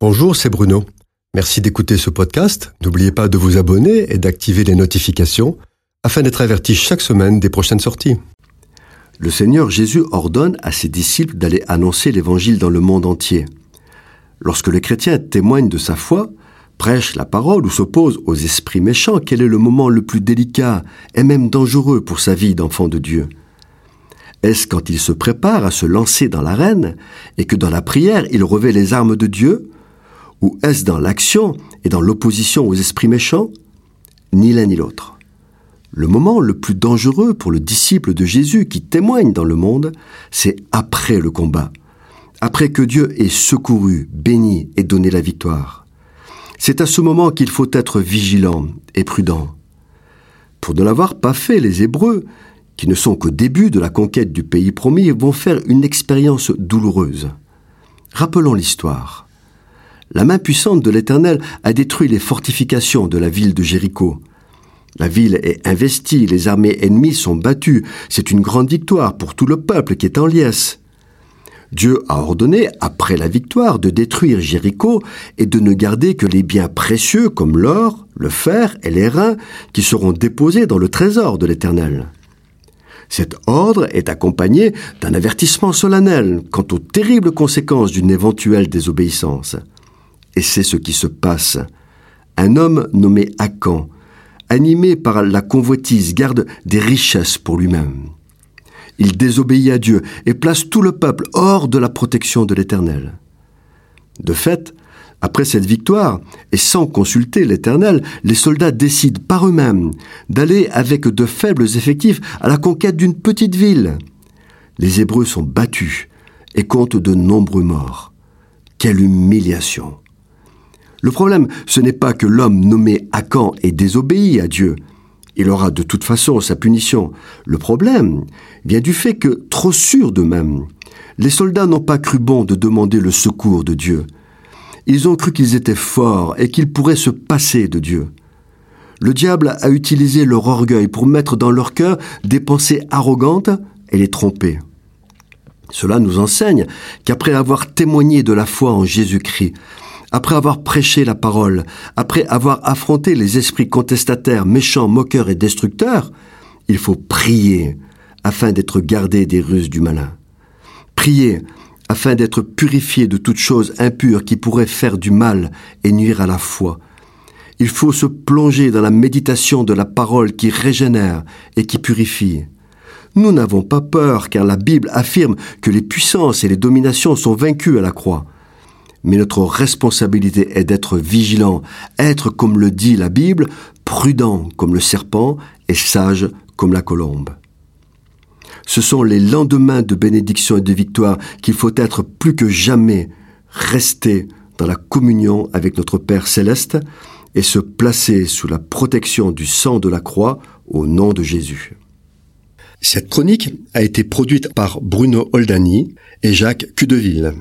Bonjour, c'est Bruno. Merci d'écouter ce podcast. N'oubliez pas de vous abonner et d'activer les notifications afin d'être averti chaque semaine des prochaines sorties. Le Seigneur Jésus ordonne à ses disciples d'aller annoncer l'Évangile dans le monde entier. Lorsque le chrétien témoigne de sa foi, prêche la parole ou s'oppose aux esprits méchants, quel est le moment le plus délicat et même dangereux pour sa vie d'enfant de Dieu? Est-ce quand il se prépare à se lancer dans l'arène et que dans la prière il revêt les armes de Dieu? Ou est-ce dans l'action et dans l'opposition aux esprits méchants? Ni l'un ni l'autre. Le moment le plus dangereux pour le disciple de Jésus qui témoigne dans le monde, c'est après le combat, après que Dieu ait secouru, béni et donné la victoire. C'est à ce moment qu'il faut être vigilant et prudent. Pour ne l'avoir pas fait, les Hébreux, qui ne sont qu'au début de la conquête du pays promis, vont faire une expérience douloureuse. Rappelons l'histoire. La main puissante de l'Éternel a détruit les fortifications de la ville de Jéricho. La ville est investie, les armées ennemies sont battues. C'est une grande victoire pour tout le peuple qui est en liesse. Dieu a ordonné, après la victoire, de détruire Jéricho et de ne garder que les biens précieux comme l'or, le fer et les reins qui seront déposés dans le trésor de l'Éternel. Cet ordre est accompagné d'un avertissement solennel quant aux terribles conséquences d'une éventuelle désobéissance. Et c'est ce qui se passe. Un homme nommé Akan, animé par la convoitise, garde des richesses pour lui-même. Il désobéit à Dieu et place tout le peuple hors de la protection de l'Éternel. De fait, après cette victoire, et sans consulter l'Éternel, les soldats décident par eux-mêmes d'aller avec de faibles effectifs à la conquête d'une petite ville. Les Hébreux sont battus et comptent de nombreux morts. Quelle humiliation le problème, ce n'est pas que l'homme nommé Akan ait désobéi à Dieu. Il aura de toute façon sa punition. Le problème vient du fait que, trop sûrs d'eux-mêmes, les soldats n'ont pas cru bon de demander le secours de Dieu. Ils ont cru qu'ils étaient forts et qu'ils pourraient se passer de Dieu. Le diable a utilisé leur orgueil pour mettre dans leur cœur des pensées arrogantes et les tromper. Cela nous enseigne qu'après avoir témoigné de la foi en Jésus-Christ, après avoir prêché la parole, après avoir affronté les esprits contestataires, méchants, moqueurs et destructeurs, il faut prier afin d'être gardé des ruses du malin. Prier afin d'être purifié de toute chose impure qui pourrait faire du mal et nuire à la foi. Il faut se plonger dans la méditation de la parole qui régénère et qui purifie. Nous n'avons pas peur car la Bible affirme que les puissances et les dominations sont vaincues à la croix mais notre responsabilité est d'être vigilant, être, comme le dit la Bible, prudent comme le serpent et sage comme la colombe. Ce sont les lendemains de bénédiction et de victoire qu'il faut être plus que jamais resté dans la communion avec notre Père céleste et se placer sous la protection du sang de la croix au nom de Jésus. Cette chronique a été produite par Bruno Oldani et Jacques Cudeville.